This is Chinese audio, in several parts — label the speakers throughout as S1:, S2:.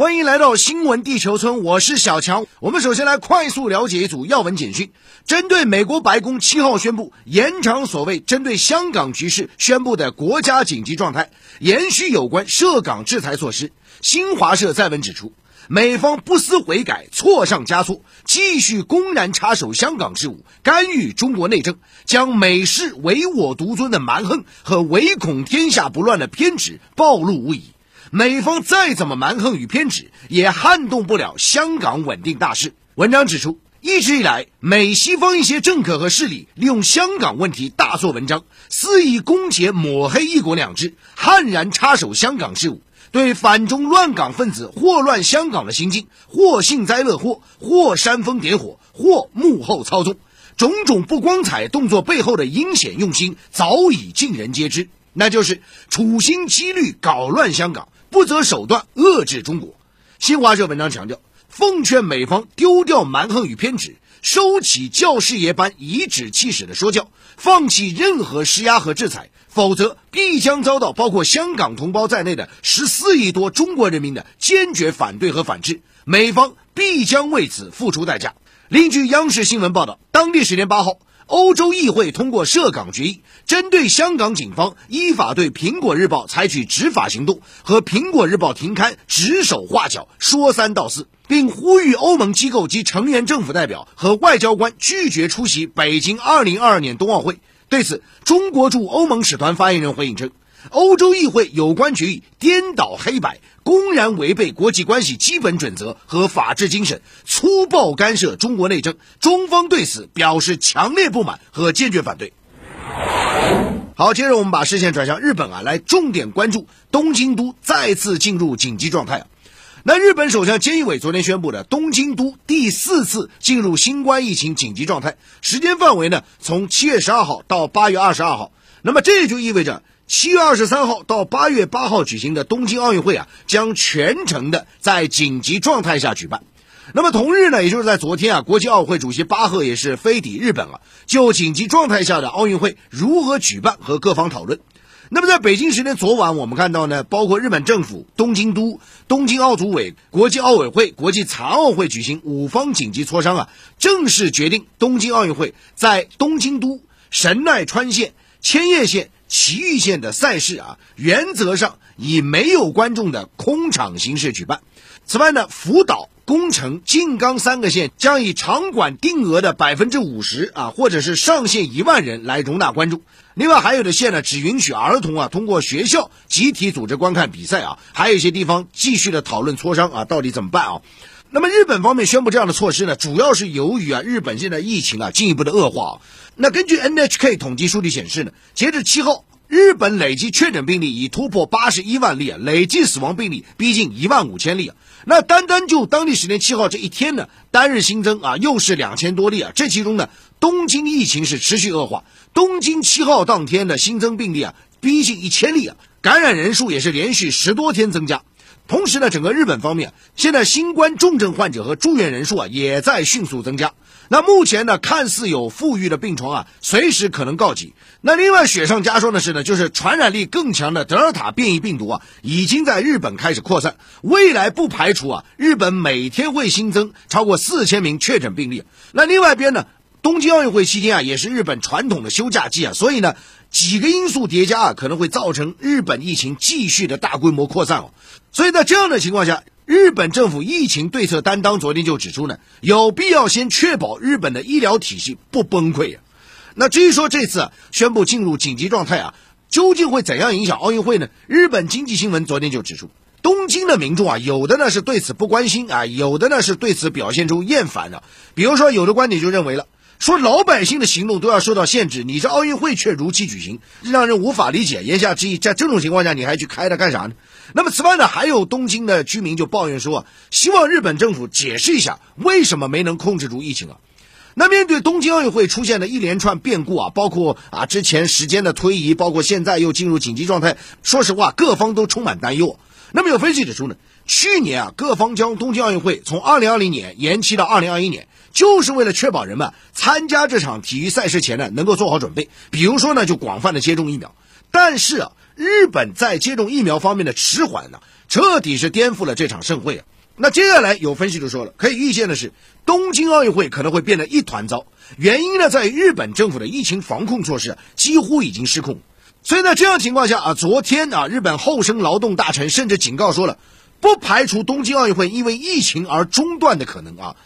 S1: 欢迎来到新闻地球村，我是小强。我们首先来快速了解一组要闻简讯。针对美国白宫七号宣布延长所谓针对香港局势宣布的国家紧急状态，延续有关涉港制裁措施。新华社在文指出，美方不思悔改，错上加错，继续公然插手香港事务，干预中国内政，将美式唯我独尊的蛮横和唯恐天下不乱的偏执暴露无遗。美方再怎么蛮横与偏执，也撼动不了香港稳定大势。文章指出，一直以来，美西方一些政客和势力利用香港问题大做文章，肆意攻讦抹黑“一国两制”，悍然插手香港事务，对反中乱港分子祸乱香港的行径，或幸灾乐祸，或煽风点火，或幕后操纵，种种不光彩动作背后的阴险用心，早已尽人皆知，那就是处心积虑搞乱香港。不择手段遏制中国。新华社文章强调，奉劝美方丢掉蛮横与偏执，收起教师爷般颐指气使的说教，放弃任何施压和制裁，否则必将遭到包括香港同胞在内的十四亿多中国人民的坚决反对和反制。美方必将为此付出代价。另据央视新闻报道，当地时间八号。欧洲议会通过涉港决议，针对香港警方依法对《苹果日报》采取执法行动和《苹果日报》停刊指手画脚、说三道四，并呼吁欧盟机构及成员政府代表和外交官拒绝出席北京2022年冬奥会。对此，中国驻欧盟使团发言人回应称。欧洲议会有关决议颠倒黑白，公然违背国际关系基本准则和法治精神，粗暴干涉中国内政。中方对此表示强烈不满和坚决反对。好，接着我们把视线转向日本啊，来重点关注东京都再次进入紧急状态啊。那日本首相菅义伟昨天宣布的东京都第四次进入新冠疫情紧急状态，时间范围呢从七月十二号到八月二十二号。那么这就意味着。七月二十三号到八月八号举行的东京奥运会啊，将全程的在紧急状态下举办。那么同日呢，也就是在昨天啊，国际奥委会主席巴赫也是飞抵日本了，就紧急状态下的奥运会如何举办和各方讨论。那么在北京时间昨晚，我们看到呢，包括日本政府、东京都、东京奥组委、国际奥委会、国际残奥会举行五方紧急磋商啊，正式决定东京奥运会在东京都、神奈川县、千叶县。埼玉县的赛事啊，原则上以没有观众的空场形式举办。此外呢，福岛、宫城、静冈三个县将以场馆定额的百分之五十啊，或者是上限一万人来容纳观众。另外还有的县呢，只允许儿童啊通过学校集体组织观看比赛啊。还有一些地方继续的讨论磋商啊，到底怎么办啊？那么日本方面宣布这样的措施呢，主要是由于啊，日本现在疫情啊进一步的恶化。那根据 NHK 统计数据显示呢，截至七号，日本累计确诊病例已突破八十一万例啊，累计死亡病例逼近一万五千例啊。那单单就当地时间七号这一天呢，单日新增啊又是两千多例啊。这其中呢，东京疫情是持续恶化，东京七号当天的新增病例啊逼近一千例啊，感染人数也是连续十多天增加。同时呢，整个日本方面现在新冠重症患者和住院人数啊也在迅速增加。那目前呢，看似有富裕的病床啊，随时可能告急。那另外雪上加霜的是呢，就是传染力更强的德尔塔变异病毒啊，已经在日本开始扩散。未来不排除啊，日本每天会新增超过四千名确诊病例。那另外一边呢，东京奥运会期间啊，也是日本传统的休假季啊，所以呢，几个因素叠加啊，可能会造成日本疫情继续的大规模扩散哦。所以在这样的情况下。日本政府疫情对策担当昨天就指出呢，有必要先确保日本的医疗体系不崩溃啊。那至于说这次啊宣布进入紧急状态啊，究竟会怎样影响奥运会呢？日本经济新闻昨天就指出，东京的民众啊，有的呢是对此不关心啊，有的呢是对此表现出厌烦的。比如说，有的观点就认为了。说老百姓的行动都要受到限制，你这奥运会却如期举行，让人无法理解。言下之意，在这种情况下，你还去开它干啥呢？那么，此外呢，还有东京的居民就抱怨说，希望日本政府解释一下，为什么没能控制住疫情啊？那面对东京奥运会出现的一连串变故啊，包括啊之前时间的推移，包括现在又进入紧急状态，说实话，各方都充满担忧。那么有分析指出呢，去年啊，各方将东京奥运会从2020年延期到2021年。就是为了确保人们参加这场体育赛事前呢能够做好准备，比如说呢就广泛的接种疫苗。但是啊，日本在接种疫苗方面的迟缓呢，彻底是颠覆了这场盛会啊。那接下来有分析就说了，可以预见的是，东京奥运会可能会变得一团糟。原因呢，在于日本政府的疫情防控措施几乎已经失控。所以呢，这样情况下啊，昨天啊，日本厚生劳动大臣甚至警告说了，不排除东京奥运会因为疫情而中断的可能啊。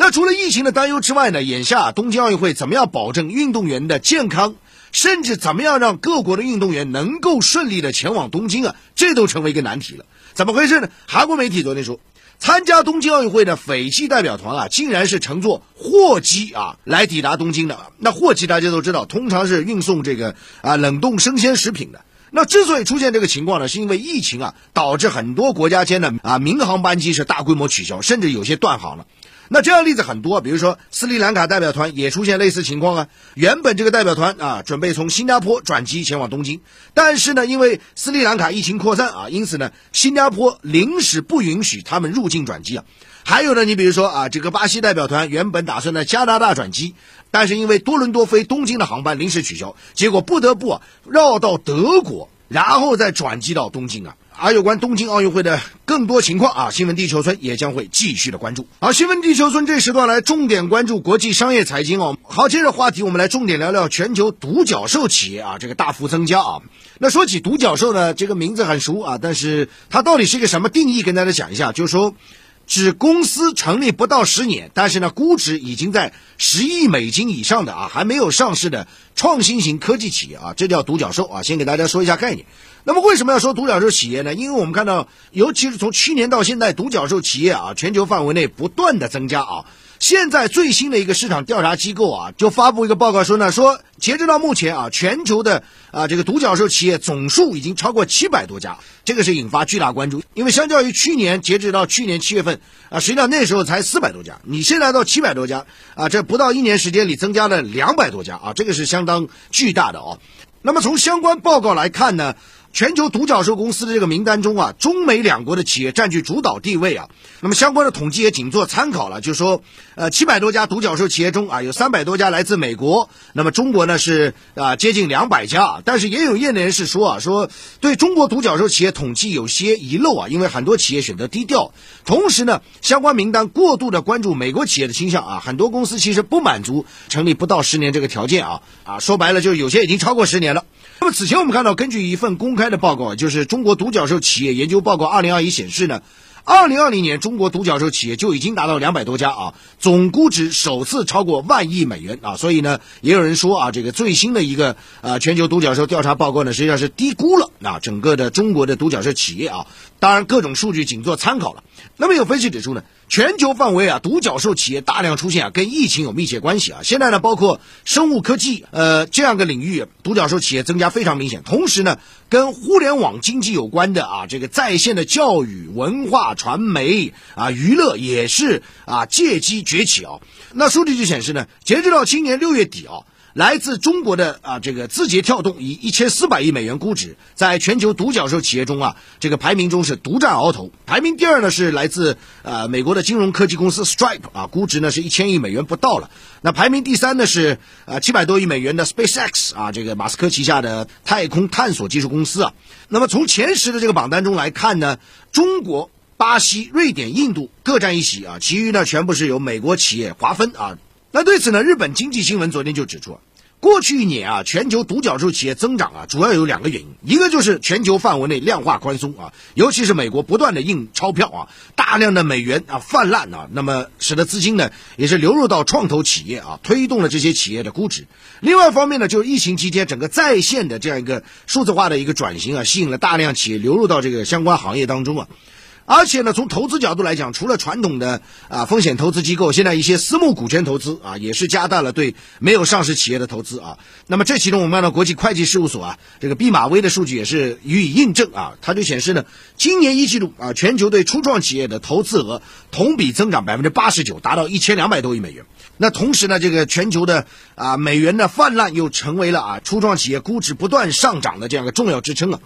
S1: 那除了疫情的担忧之外呢，眼下东京奥运会怎么样保证运动员的健康，甚至怎么样让各国的运动员能够顺利的前往东京啊，这都成为一个难题了。怎么回事呢？韩国媒体昨天说。参加东京奥运会的斐济代表团啊，竟然是乘坐货机啊来抵达东京的。那货机大家都知道，通常是运送这个啊冷冻生鲜食品的。那之所以出现这个情况呢，是因为疫情啊导致很多国家间的啊民航班机是大规模取消，甚至有些断航了。那这样例子很多，比如说斯里兰卡代表团也出现类似情况啊。原本这个代表团啊准备从新加坡转机前往东京，但是呢，因为斯里兰卡疫情扩散啊，因此呢，新加坡临时不允许他们入境转机啊。还有呢，你比如说啊，这个巴西代表团原本打算在加拿大转机，但是因为多伦多飞东京的航班临时取消，结果不得不啊绕到德国，然后再转机到东京啊。而有关东京奥运会的更多情况啊，新闻地球村也将会继续的关注。好，新闻地球村这时段来重点关注国际商业财经哦。好，接着话题，我们来重点聊聊全球独角兽企业啊，这个大幅增加啊。那说起独角兽呢，这个名字很熟啊，但是它到底是一个什么定义？跟大家讲一下，就是说，指公司成立不到十年，但是呢，估值已经在十亿美金以上的啊，还没有上市的创新型科技企业啊，这叫独角兽啊。先给大家说一下概念。那么为什么要说独角兽企业呢？因为我们看到，尤其是从去年到现在，独角兽企业啊，全球范围内不断的增加啊。现在最新的一个市场调查机构啊，就发布一个报告说呢，说截止到目前啊，全球的啊这个独角兽企业总数已经超过七百多家，这个是引发巨大关注。因为相较于去年，截止到去年七月份啊，实际上那时候才四百多家，你现在到七百多家啊，这不到一年时间里增加了两百多家啊，这个是相当巨大的哦。那么从相关报告来看呢？全球独角兽公司的这个名单中啊，中美两国的企业占据主导地位啊。那么相关的统计也仅做参考了，就是说，呃，七百多家独角兽企业中啊，有三百多家来自美国。那么中国呢是啊接近两百家，但是也有业内人士说啊，说对中国独角兽企业统计有些遗漏啊，因为很多企业选择低调。同时呢，相关名单过度的关注美国企业的倾向啊，很多公司其实不满足成立不到十年这个条件啊啊，说白了就是有些已经超过十年了。那么此前我们看到，根据一份公开的报告，就是中国独角兽企业研究报告二零二一显示呢，二零二零年中国独角兽企业就已经达到两百多家啊，总估值首次超过万亿美元啊，所以呢，也有人说啊，这个最新的一个啊全球独角兽调查报告呢，实际上是低估了啊整个的中国的独角兽企业啊，当然各种数据仅做参考了。那么有分析指出呢。全球范围啊，独角兽企业大量出现啊，跟疫情有密切关系啊。现在呢，包括生物科技呃这样个领域，独角兽企业增加非常明显。同时呢，跟互联网经济有关的啊，这个在线的教育、文化传媒啊、娱乐也是啊借机崛起啊。那数据就显示呢，截止到今年六月底啊。来自中国的啊，这个字节跳动以一千四百亿美元估值，在全球独角兽企业中啊，这个排名中是独占鳌头。排名第二呢是来自呃美国的金融科技公司 Stripe 啊，估值呢是一千亿美元不到了。那排名第三呢是呃七百多亿美元的 SpaceX 啊，这个马斯克旗下的太空探索技术公司啊。那么从前十的这个榜单中来看呢，中国、巴西、瑞典、印度各占一席啊，其余呢全部是由美国企业划分啊。那对此呢，日本经济新闻昨天就指出，过去一年啊，全球独角兽企业增长啊，主要有两个原因，一个就是全球范围内量化宽松啊，尤其是美国不断的印钞票啊，大量的美元啊泛滥啊，那么使得资金呢也是流入到创投企业啊，推动了这些企业的估值。另外一方面呢，就是疫情期间整个在线的这样一个数字化的一个转型啊，吸引了大量企业流入到这个相关行业当中啊。而且呢，从投资角度来讲，除了传统的啊风险投资机构，现在一些私募股权投资啊，也是加大了对没有上市企业的投资啊。那么这其中，我们看到国际会计事务所啊，这个毕马威的数据也是予以印证啊。它就显示呢，今年一季度啊，全球对初创企业的投资额同比增长百分之八十九，达到一千两百多亿美元。那同时呢，这个全球的啊美元的泛滥又成为了啊初创企业估值不断上涨的这样一个重要支撑啊。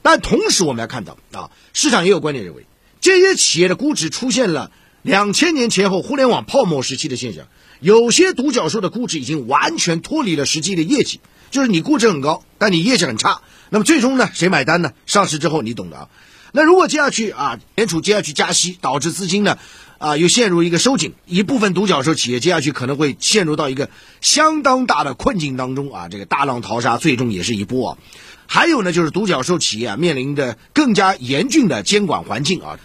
S1: 但同时，我们要看到啊，市场也有观点认为。这些企业的估值出现了两千年前后互联网泡沫时期的现象，有些独角兽的估值已经完全脱离了实际的业绩。就是你估值很高，但你业绩很差。那么最终呢，谁买单呢？上市之后你懂的啊。那如果接下去啊，联储接下去加息，导致资金呢，啊，又陷入一个收紧，一部分独角兽企业接下去可能会陷入到一个相当大的困境当中啊，这个大浪淘沙，最终也是一波啊。还有呢，就是独角兽企业啊面临着更加严峻的监管环境啊，